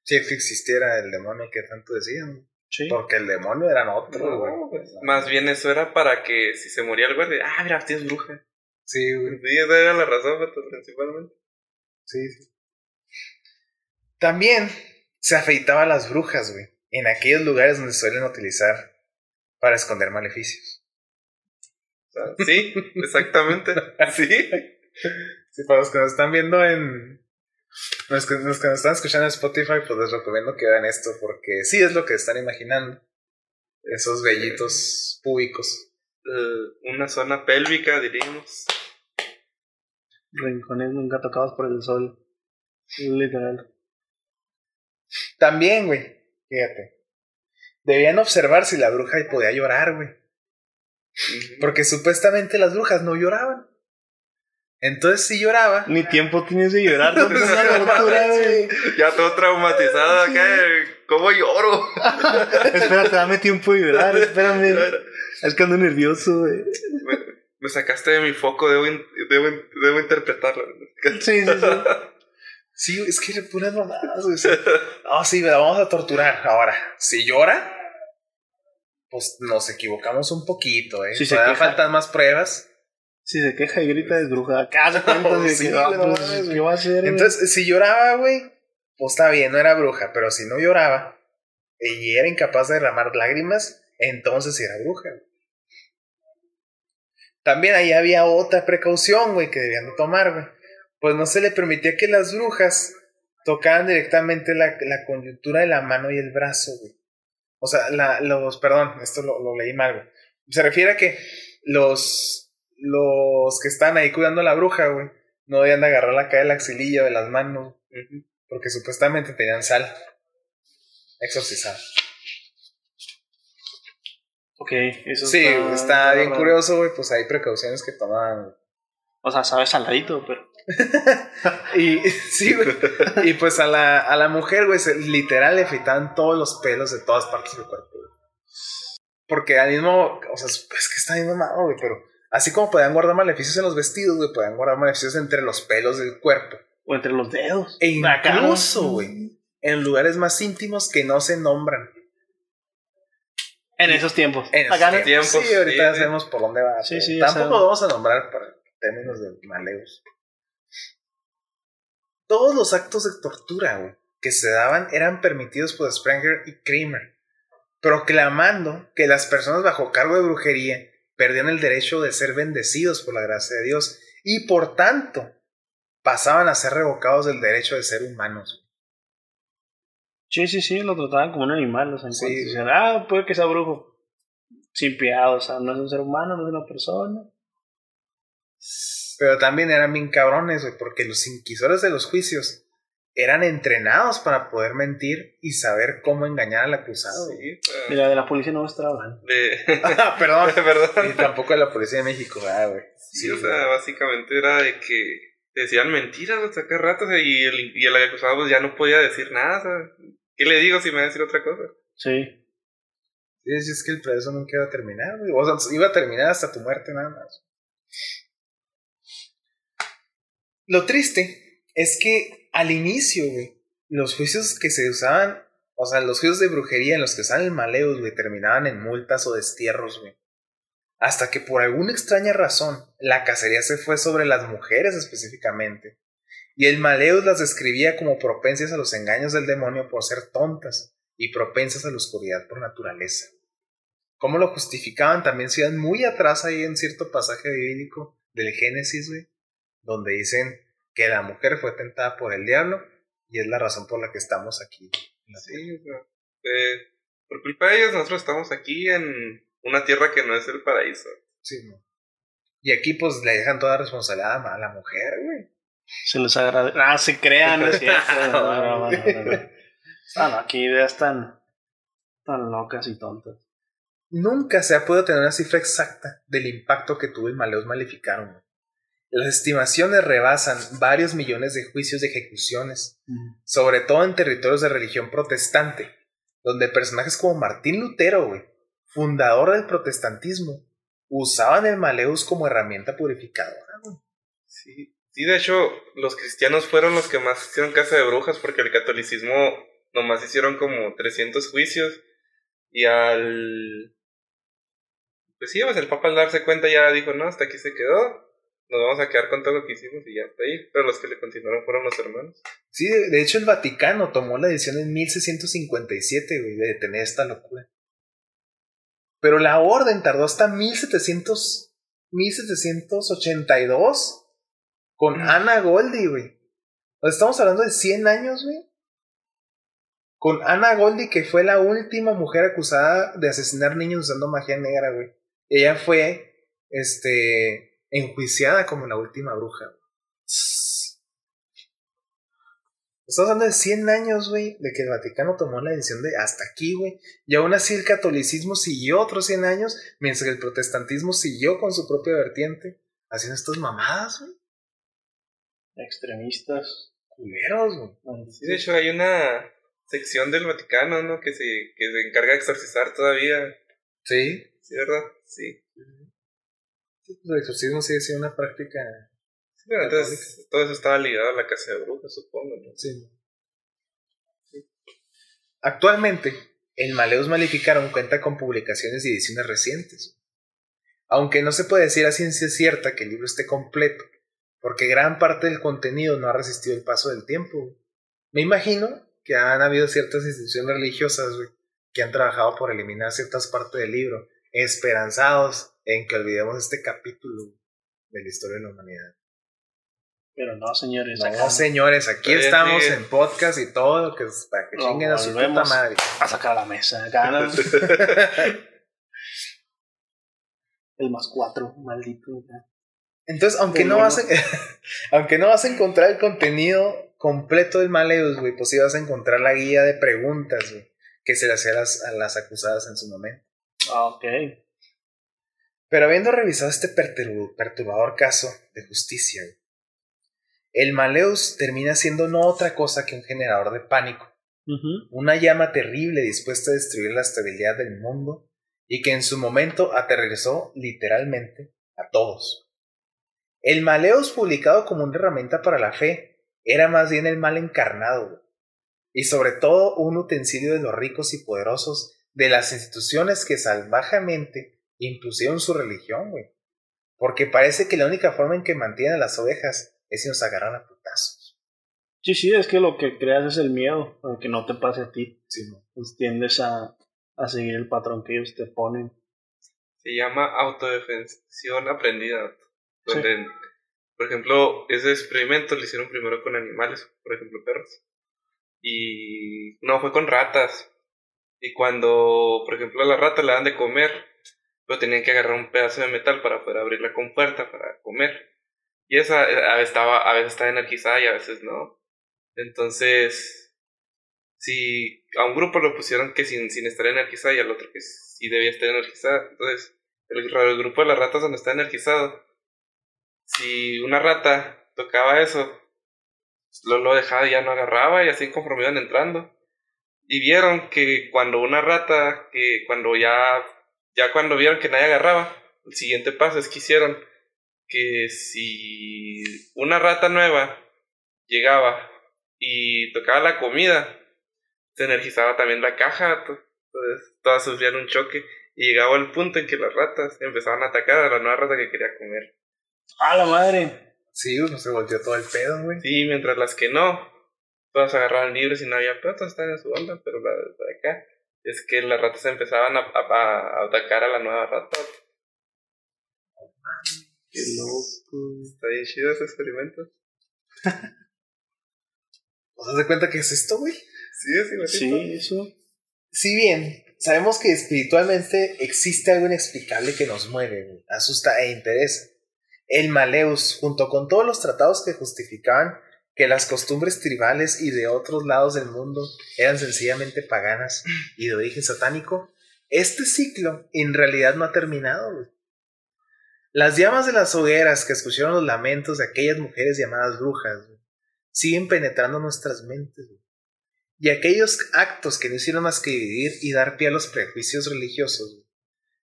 Si existiera el demonio que tanto decían. Sí. Porque el demonio eran otros, No, güey. pues, Más bien eso era para que si se moría el güey, de, ah, mira, tienes bruja. Sí, güey. Sí, esa era la razón, pues, principalmente. Sí, sí. También se afeitaba a las brujas, güey. En aquellos lugares donde suelen utilizar para esconder maleficios. Sí, exactamente. Sí. Sí, para los que nos están viendo en. Los que, los que nos están escuchando en Spotify, pues les recomiendo que vean esto, porque sí es lo que están imaginando. Esos vellitos públicos. Eh, una zona pélvica, diríamos. Rincones nunca tocados por el sol. Literal. También, güey, fíjate. Debían observar si la bruja podía llorar, güey. Porque supuestamente las brujas no lloraban. Entonces, si lloraba. Ni tiempo tienes de llorar, no es una tortura, güey. Ya todo traumatizado acá. ¿Cómo lloro? Espérate, dame tiempo de llorar, espérame. Es que ando nervioso, güey. Me, me sacaste de mi foco, debo, in- debo, debo interpretarlo. Sí, sí, sí. Sí, es que le puras mamadas, güey. o sea, No, sí, la vamos a torturar. Ahora, si llora, pues nos equivocamos un poquito, ¿eh? Si se queja. faltan más pruebas. Si se queja y grita es bruja. ¿Qué hace cuenta de Sí, que, ah, pues, ¿Qué va a hacer? Entonces, si lloraba, güey, pues está bien, no era bruja. Pero si no lloraba y era incapaz de derramar lágrimas, entonces era bruja. También ahí había otra precaución, güey, que debían de tomar, güey. Pues no se le permitía que las brujas tocaran directamente la, la coyuntura de la mano y el brazo, güey. O sea, la, los, perdón, esto lo, lo leí mal, güey. Se refiere a que los, los que están ahí cuidando a la bruja, güey, no debían de agarrar la cara del axilillo de las manos, porque supuestamente tenían sal exorcizada. Ok, eso Sí, está, está bien raro. curioso, güey, pues hay precauciones que toman. O sea, sabe saladito, pero. Y sí, güey. Y pues a la, a la mujer, güey, literal le afeitaban todos los pelos de todas partes del cuerpo, güey. Porque al mismo, o sea, es que está bien mamado, güey, pero así como podían guardar maleficios en los vestidos, güey, podían guardar maleficios entre los pelos del cuerpo. O entre los dedos. E ¿no? incluso, güey, en lugares más íntimos que no se nombran. En esos tiempos. En esos tiempos. Sí, ahorita sí, sabemos por dónde va. Sí, sí, Tampoco lo vamos a nombrar para términos de maleos. Todos los actos de tortura, güey, que se daban eran permitidos por Spranger y Kramer, proclamando que las personas bajo cargo de brujería perdían el derecho de ser bendecidos por la gracia de Dios y por tanto pasaban a ser revocados del derecho de ser humanos. Sí, sí, sí, lo trataban como un animal. O sea, Sí, decían, ah, puede que sea brujo. Sin piedad, o sea, no es un ser humano, no es una persona. Pero también eran bien cabrones, güey, porque los inquisores de los juicios eran entrenados para poder mentir y saber cómo engañar al acusado. Sí, sea, Mira, de la policía no me estaba hablando. de... Ah, perdón. Y Perdón. tampoco de la policía de México, ah, güey. Sí, o sea, básicamente era de que decían mentiras hasta cada rato o sea, y el, y el acusado pues, ya no podía decir nada. o sea, ¿Qué le digo si me va a decir otra cosa? Sí, es que el proceso nunca iba a terminar, güey. O sea, iba a terminar hasta tu muerte nada más. Lo triste es que al inicio, güey, los juicios que se usaban, o sea, los juicios de brujería en los que usaban el maleus, güey, terminaban en multas o destierros, güey. Hasta que por alguna extraña razón, la cacería se fue sobre las mujeres específicamente. Y el Maleus las describía como propensas a los engaños del demonio por ser tontas y propensas a la oscuridad por naturaleza. ¿Cómo lo justificaban? También se iban muy atrás ahí en cierto pasaje bíblico del Génesis, güey, donde dicen que la mujer fue tentada por el diablo y es la razón por la que estamos aquí. en la tierra. Sí, o sea, eh, por culpa de ellos nosotros estamos aquí en una tierra que no es el paraíso. Sí, ¿no? Y aquí pues le dejan toda responsabilidad a la mujer, güey. Se les agradece. Ah, se crean, no es cierto. No, no, no, no, no. Ah, no, aquí ideas tan, tan locas y tontas. Nunca se ha podido tener una cifra exacta del impacto que tuvo el Maleus Maleficarum. Las estimaciones rebasan varios millones de juicios de ejecuciones, sobre todo en territorios de religión protestante, donde personajes como Martín Lutero, güey, fundador del protestantismo, usaban el Maleus como herramienta purificadora. Sí, sí, de hecho, los cristianos fueron los que más hicieron casa de brujas porque el catolicismo nomás hicieron como 300 juicios Y al... Pues sí, el Papa al darse cuenta ya dijo, no, hasta aquí se quedó. Nos vamos a quedar con todo lo que hicimos y ya está ahí. Pero los que le continuaron fueron los hermanos. Sí, de, de hecho el Vaticano tomó la decisión en 1657, güey, de detener esta locura. Pero la orden tardó hasta 1700, 1782 con Ana Goldie, güey. O sea, Estamos hablando de 100 años, güey. Con Ana Goldie, que fue la última mujer acusada de asesinar niños usando magia negra, güey. Ella fue, este, enjuiciada como la última bruja. Estamos hablando de 100 años, güey, de que el Vaticano tomó la decisión de hasta aquí, güey. Y aún así el catolicismo siguió otros 100 años, mientras que el protestantismo siguió con su propia vertiente, haciendo estas mamadas, güey. Extremistas. Culeros, güey. Sí, de hecho hay una sección del Vaticano, ¿no? Que se, que se encarga de exorcizar todavía. Sí. ¿Sí, verdad? Sí. El exorcismo sigue siendo una práctica. Sí, pero entonces todo eso estaba ligado a la casa de brujas, supongo, ¿no? Sí. Actualmente, el Maleus Maleficarum cuenta con publicaciones y ediciones recientes. Aunque no se puede decir a ciencia cierta que el libro esté completo, porque gran parte del contenido no ha resistido el paso del tiempo. Me imagino que han habido ciertas instituciones religiosas que han trabajado por eliminar ciertas partes del libro, esperanzados en que olvidemos este capítulo de la historia de la humanidad. Pero no, señores. No, acá señores, aquí estamos en podcast y todo lo que para que chinguen a su puta madre. A sacar a la mesa. Acá, ¿no? El más cuatro, maldito. Entonces, aunque no, vas a, aunque no vas a encontrar el contenido completo del Maleus, güey, pues sí vas a encontrar la guía de preguntas, güey, que se le hacía a las, a las acusadas en su momento. Ah, ok. Pero habiendo revisado este perturb- perturbador caso de justicia, el Maleus termina siendo no otra cosa que un generador de pánico, una llama terrible dispuesta a destruir la estabilidad del mundo y que en su momento aterrorizó literalmente a todos. El Maleus publicado como una herramienta para la fe era más bien el mal encarnado y sobre todo un utensilio de los ricos y poderosos de las instituciones que salvajemente impusieron su religión, güey. Porque parece que la única forma en que mantienen a las ovejas es si nos agarran a putazos. Sí, sí, es que lo que creas es el miedo, a que no te pase a ti. Sí, no. Pues tiendes a, a seguir el patrón que ellos te ponen. Se llama autodefensión aprendida. Donde, por ejemplo, ese experimento lo hicieron primero con animales, por ejemplo, perros. Y no, fue con ratas. Y cuando, por ejemplo, a la rata le dan de comer, pero tenían que agarrar un pedazo de metal para poder abrir la compuerta para comer. Y esa eh, a veces estaba, a veces estaba energizada y a veces no. Entonces, si a un grupo lo pusieron que sin, sin estar energizada y al otro que sí debía estar energizada, entonces el, el grupo de las ratas donde está energizado, si una rata tocaba eso, lo, lo dejaba y ya no agarraba y así conforme iban entrando. Y vieron que cuando una rata, que cuando ya, ya cuando vieron que nadie agarraba, el siguiente paso es que hicieron que si una rata nueva llegaba y tocaba la comida, se energizaba también la caja, to- entonces todas sufrían un choque y llegaba el punto en que las ratas empezaban a atacar a la nueva rata que quería comer. ¡A la madre! Sí, pues se volteó todo el pedo, güey. Sí, mientras las que no, todas agarraban libres y no había todas estaban en su onda, pero la de acá es que las ratas empezaban a, a- a atacar a la nueva rata. ¡Qué loco! Está bien chido ese experimento. ¿Os das de cuenta que es esto, güey? Sí, es. Sí, eso. Si bien sabemos que espiritualmente existe algo inexplicable que nos mueve, asusta e interesa, el Maleus, junto con todos los tratados que justificaban que las costumbres tribales y de otros lados del mundo eran sencillamente paganas y de origen satánico, este ciclo en realidad no ha terminado. Las llamas de las hogueras que escucharon los lamentos de aquellas mujeres llamadas brujas siguen penetrando nuestras mentes. Y aquellos actos que no hicieron más que dividir y dar pie a los prejuicios religiosos.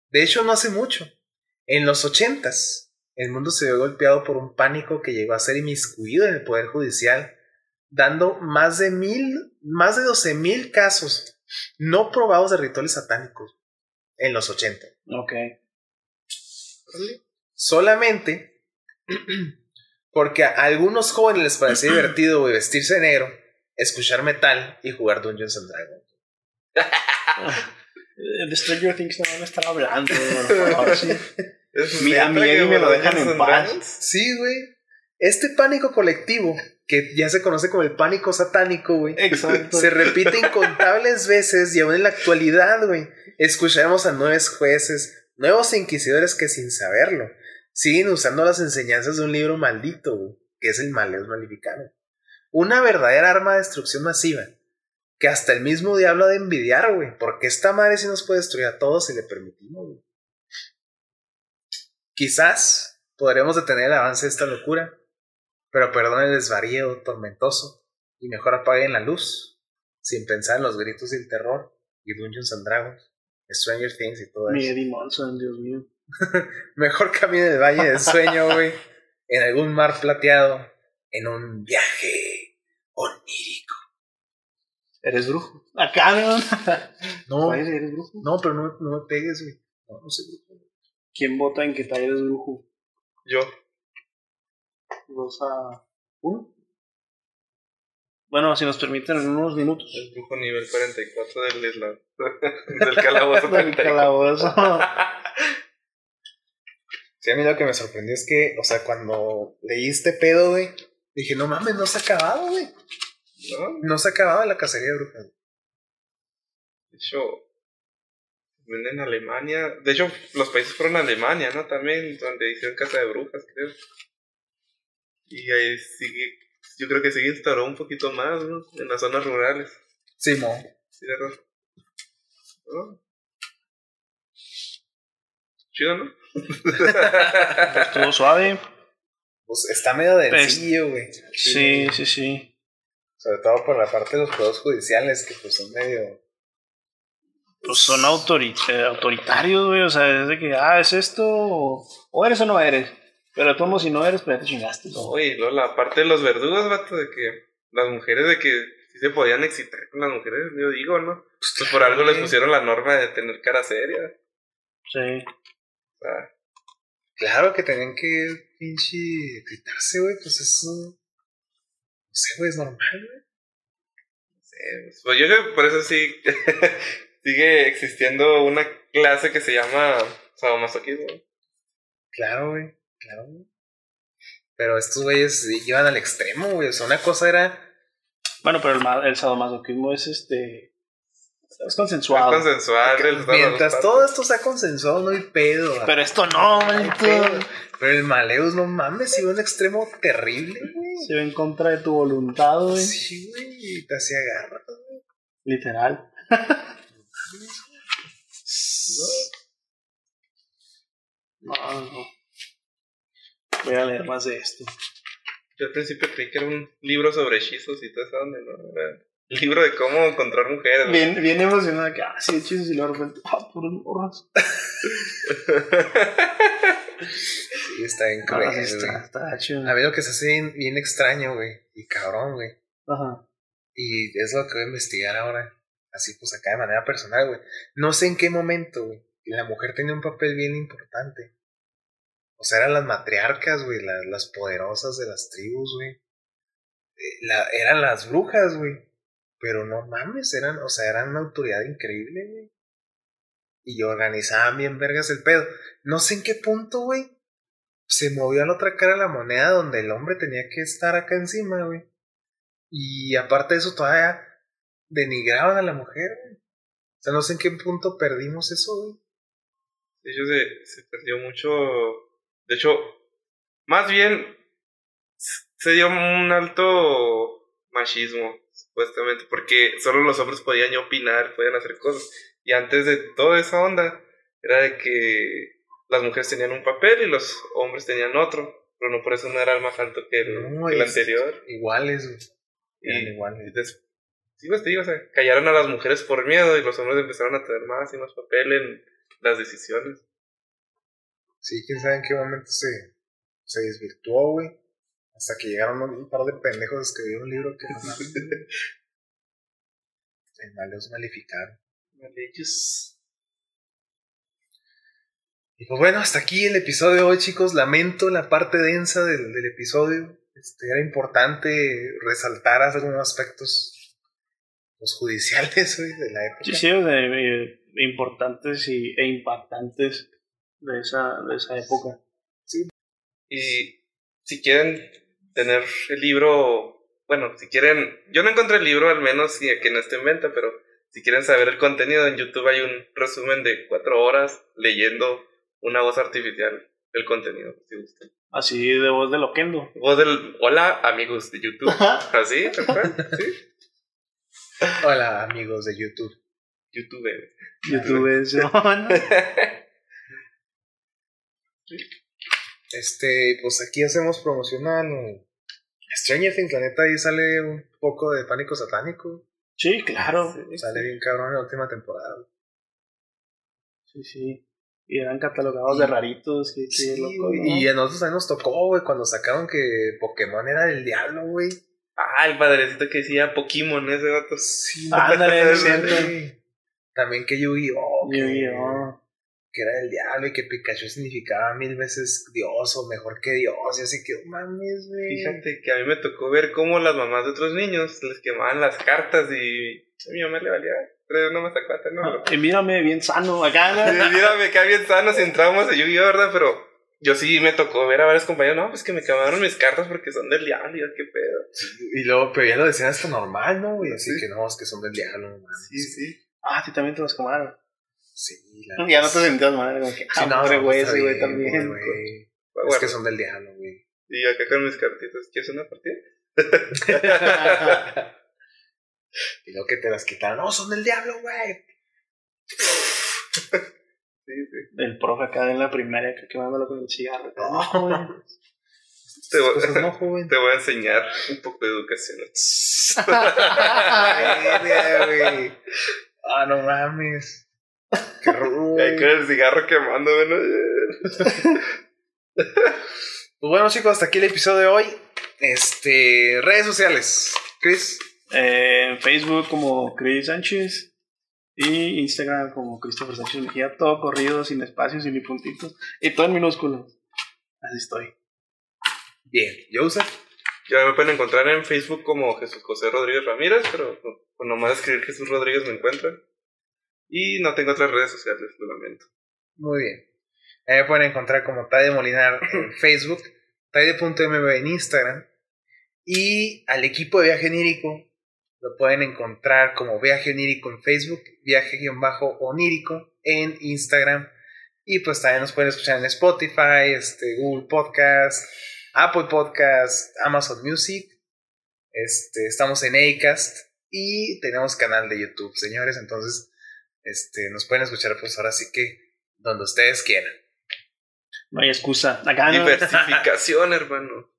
De hecho, no hace mucho, en los ochentas, el mundo se vio golpeado por un pánico que llegó a ser inmiscuido en el Poder Judicial, dando más de mil, más de 12 mil casos no probados de rituales satánicos en los 80. Ok. Solamente porque a algunos jóvenes les parecía divertido vestirse de negro, escuchar metal y jugar Dungeons and Dragons. De Stranger Things no van a estar hablando. por favor, sí. Es Mi- a Eddie me lo dejan en paz. Dragons. Sí, güey. Este pánico colectivo, que ya se conoce como el pánico satánico, güey, Exacto. se repite incontables veces y aún en la actualidad, güey, escuchamos a nuevos jueces, nuevos inquisidores que sin saberlo siguen usando las enseñanzas de un libro maldito, güey, que es el Maleus Maleficano. Una verdadera arma de destrucción masiva, que hasta el mismo diablo ha de envidiar, güey, porque esta madre sí nos puede destruir a todos si le permitimos, güey. Quizás podremos detener el avance de esta locura, pero perdón el desvarío tormentoso y mejor apaguen la luz, sin pensar en los gritos del terror y Dungeons and Dragons, Stranger Things y todo Mi eso. Eddie Monson, Dios mío. Mejor camine del valle del sueño, güey, en algún mar plateado, en un viaje onírico. ¿Eres brujo? Acá, ¿no? No, ¿Eres brujo? no, pero no, no me pegues, güey. No, no sé. ¿Quién vota en que tal eres brujo? Yo. Dos a uno. Bueno, si nos permiten en unos minutos. El brujo nivel 44 del isla. del calabozo Del 34. calabozo. Sí, a mí lo que me sorprendió es que, o sea, cuando leí este pedo, güey, dije, no mames, no se ha acabado, güey. ¿No? No se ha acabado la cacería de brujas. De hecho, en Alemania. De hecho, los países fueron a Alemania, ¿no? También, donde hicieron casa de brujas, creo. Y ahí sigue. Yo creo que sigue instauró un poquito más, ¿no? En las zonas rurales. Simón. Sí, ¿verdad? ¿No? Chido, ¿no? Estuvo suave. Pues está medio densillo, güey. Sí, sí, sí. Sobre todo por la parte de los juegos judiciales, que pues son medio. Pues son autori- autoritarios, güey. O sea, es de que, ah, es esto. O, o eres o no eres. Pero tú, como si no eres, pues ya te chingaste. ¿no? Oye, luego la parte de los verdugos, vato, de que las mujeres, de que sí se podían excitar con las mujeres, yo digo, ¿no? Pues por algo les pusieron la norma de tener cara seria. Sí. O sea, Claro que tenían que pinche gritarse, güey. Pues eso. No sé, güey, es normal, güey. eh, pues yo creo que por eso sí sigue existiendo una clase que se llama sadomasoquismo. Claro, güey. Claro, güey. Pero estos güeyes iban al extremo, güey. O sea, una cosa era. Bueno, pero el, ma- el sadomasoquismo es este. Es Es consensuado. consensual. realizar las mientras todo esto sea consensuado, no hay pedo. güey. Pero esto no, No hay manito. pedo. Pero el Maleus, no mames, iba a un extremo terrible, güey. Se ve en contra de tu voluntad, güey. Sí, güey. Y te hacía garra, güey. Literal. No, no. Voy a leer más de esto. Yo al principio creí que era un libro sobre hechizos y todo eso, donde no era un libro de cómo encontrar mujeres. ¿no? Bien, bien emocionada que, ah, sí, hechizos y luego de repente, ah, morras. Sí, está Ah, cruel, sí, está, está chido. A ver lo que se hace bien, bien extraño, güey. Y cabrón, güey. Ajá. Y es lo que voy a investigar ahora. Así pues acá de manera personal, güey. No sé en qué momento, güey. La mujer tenía un papel bien importante. O sea, eran las matriarcas, güey. Las, las poderosas de las tribus, güey. Eh, la- eran las brujas, güey. Pero no mames, eran, o sea, eran una autoridad increíble, güey. Y organizaban bien vergas el pedo. No sé en qué punto, güey. Se movió a la otra cara de la moneda donde el hombre tenía que estar acá encima, güey. Y aparte de eso, todavía denigraban a la mujer, güey. O sea, no sé en qué punto perdimos eso, güey. De hecho, se, se perdió mucho. De hecho, más bien se dio un alto machismo, supuestamente, porque solo los hombres podían opinar, podían hacer cosas. Y antes de toda esa onda, era de que las mujeres tenían un papel y los hombres tenían otro, pero no por eso no era el más alto que el, No, que el anterior. Iguales. Eran Y, iguales. Sí, pues te digo, o sea, callaron a las mujeres por miedo y los hombres empezaron a tener más y más papel en las decisiones. Sí, quién sabe en qué momento se, se desvirtuó, güey. Hasta que llegaron un, par de pendejos a escribir un libro que no. En Maleos Maleficaron. Malechos. Y pues bueno, hasta aquí el episodio de hoy, chicos. Lamento la parte densa del, del episodio. Este, era importante resaltar algunos aspectos los judiciales güey, de la época. Sí, sí, de, eh, importantes y, e impactantes de esa, de esa época. Y si quieren tener el libro, bueno, si quieren, yo no encontré el libro al menos y que no esté en venta, pero si quieren saber el contenido, en YouTube hay un resumen de cuatro horas leyendo una voz artificial el contenido, si gustan. Así de voz de Loquendo. Voz del, hola amigos de YouTube. Así, tal cual, sí. Hola, amigos de YouTube. YouTube. YouTube. Este, pues aquí hacemos promocional. Stranger Things, la neta, ahí sale un poco de pánico satánico. Sí, claro. Sale bien cabrón en la última temporada. Sí, sí. Y eran catalogados de raritos. Que, que Sí, loco, güey, ¿no? Y a nosotros también nos tocó, güey, cuando sacaron que Pokémon era del diablo, güey. Ah, el padrecito que decía Pokémon, ese vato. Sí, Ándale, güey. También que Yu-Gi-Oh! que- Yu-Gi-Oh. Que era del diablo y que Pikachu significaba mil veces Dios o mejor que Dios. Y así que, "Oh, mames, güey. Fíjate que a mí me tocó ver cómo las mamás de otros niños les quemaban las cartas y a mi mamá le valía. Pero no me sacó a no. Y mírame, bien sano. Acá, ¿no? Y Mira, me cae bien sano si entramos a Yu-Gi-Oh, ¿verdad? Pero yo sí me tocó ver a varios compañeros, no, pues que me quemaron mis cartas porque son del diablo, y yo, qué pedo. Y luego, pero ya lo decían hasta normal, ¿no? güey? así Sí. que no, es que son del diablo, mames. Sí, sí. Ah, sí, también te los comaron. Sí, la Ya no te sentías mal. Como que, Sí, ah, no, hombre, güey, ese güey también. güey. Bueno, Es que son del diablo, güey. Y acá con mis cartitas, ¿quieres una partida? y luego que te las quitaron, no, son del diablo, güey. Sí, sí. El profe acá en la primaria que quemándolo con el cigarro. No, joven. Te Estas voy, cosas no, joven. te voy a enseñar un poco de educación. Ay. Ah, no mames. Qué rudo, Ahí güey. con el cigarro quemando, ¿no? Pues bueno, chicos, hasta aquí el episodio de hoy. Este, redes sociales. Chris. Eh, en Facebook como Chris Sánchez. Y Instagram como Christopher Sánchez Mejía. Todo corrido, sin espacios y ni puntitos. Y todo en minúsculas. Así estoy. Bien. Joseph. Ya me pueden encontrar en Facebook como Jesús José Rodríguez Ramírez, pero con nomás escribir Jesús Rodríguez me encuentran. Y no tengo otras redes sociales, lo lamento. Muy bien. Ahí me pueden encontrar como Taide Molinar en Facebook, Taide.mb en Instagram. Y al equipo de Viaje Onírico lo pueden encontrar como Viaje Onírico en Facebook, Viaje-Onírico en Instagram. Y pues también nos pueden escuchar en Spotify, este, Google Podcast, Apple Podcast, Amazon Music. Este, estamos en Acast y tenemos canal de YouTube, señores. Entonces, este, nos pueden escuchar pues ahora sí que donde ustedes quieran. No hay excusa. Acá no. Diversificación, hermano.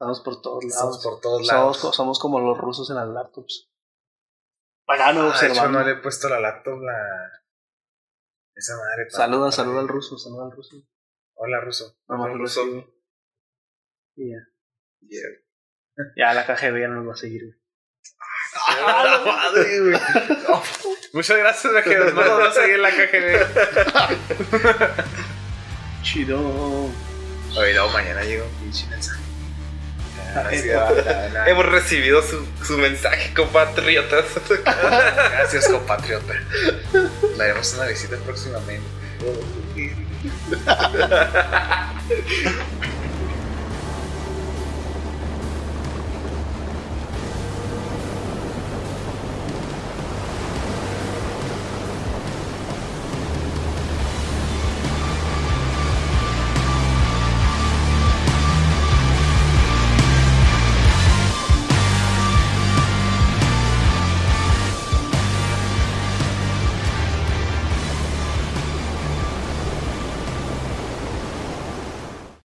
Estamos por todos Estamos lados. por todos lados. Somos, somos como los rusos en las laptops. Ah, de hecho, observando. no le he puesto la laptop la. Esa madre. para- Saluda, para- saluda al ruso, saluda al ruso. Hola, ruso. Al lo ruso. recibe. Y ya. Yeah. Ya la KGB ya no nos va a seguir. güey. ¡Ah, la madre, güey! No, Muchas gracias, viajeros. No nos va a seguir la KGB. Chido. Oye, no, mañana llega un pinche mensaje. Hemos recibido su, su mensaje, compatriotas. Gracias, compatriota. Le haremos una visita próximamente.